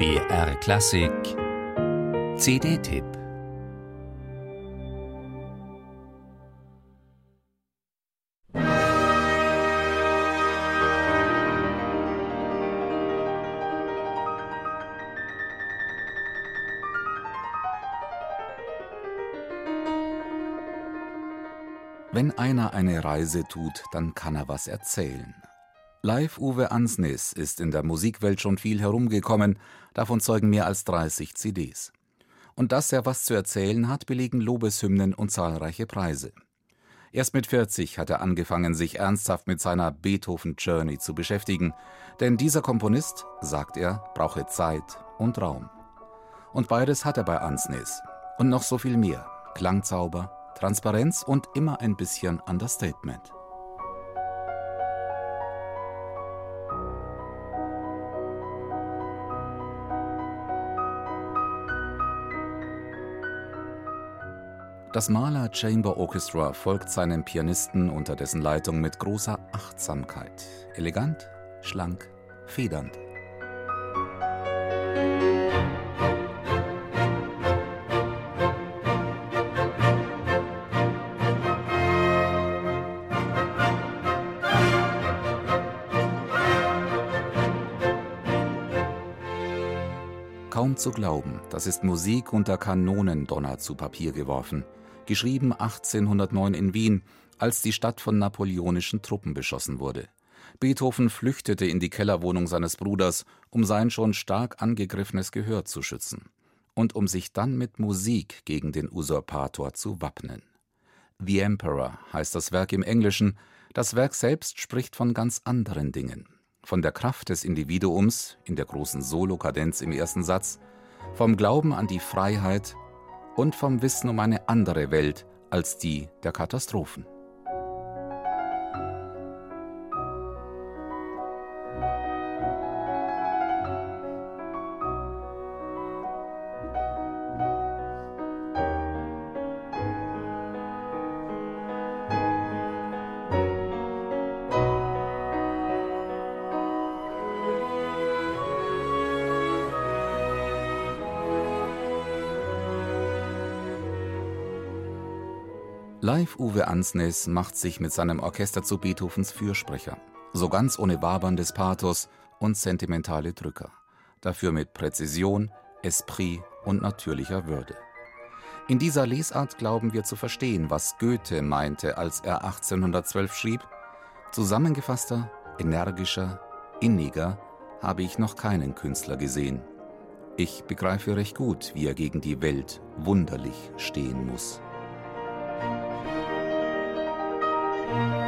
BR Klassik CD-Tipp Wenn einer eine Reise tut, dann kann er was erzählen. Live Uwe Ansnis ist in der Musikwelt schon viel herumgekommen, davon zeugen mehr als 30 CDs. Und dass er was zu erzählen hat, belegen Lobeshymnen und zahlreiche Preise. Erst mit 40 hat er angefangen, sich ernsthaft mit seiner Beethoven-Journey zu beschäftigen, denn dieser Komponist, sagt er, brauche Zeit und Raum. Und beides hat er bei Ansnis. Und noch so viel mehr. Klangzauber, Transparenz und immer ein bisschen Understatement. Das Mahler Chamber Orchestra folgt seinem Pianisten unter dessen Leitung mit großer Achtsamkeit. Elegant, schlank, federnd. Kaum zu glauben, das ist Musik unter Kanonendonner zu Papier geworfen geschrieben 1809 in Wien, als die Stadt von napoleonischen Truppen beschossen wurde. Beethoven flüchtete in die Kellerwohnung seines Bruders, um sein schon stark angegriffenes Gehör zu schützen und um sich dann mit Musik gegen den Usurpator zu wappnen. The Emperor heißt das Werk im Englischen, das Werk selbst spricht von ganz anderen Dingen. Von der Kraft des Individuums in der großen Solokadenz im ersten Satz, vom Glauben an die Freiheit und vom Wissen um eine andere Welt als die der Katastrophen. Live Uwe Ansnes macht sich mit seinem Orchester zu Beethovens Fürsprecher. So ganz ohne waberndes Pathos und sentimentale Drücker. Dafür mit Präzision, Esprit und natürlicher Würde. In dieser Lesart glauben wir zu verstehen, was Goethe meinte, als er 1812 schrieb: Zusammengefasster, energischer, inniger habe ich noch keinen Künstler gesehen. Ich begreife recht gut, wie er gegen die Welt wunderlich stehen muss. Bye.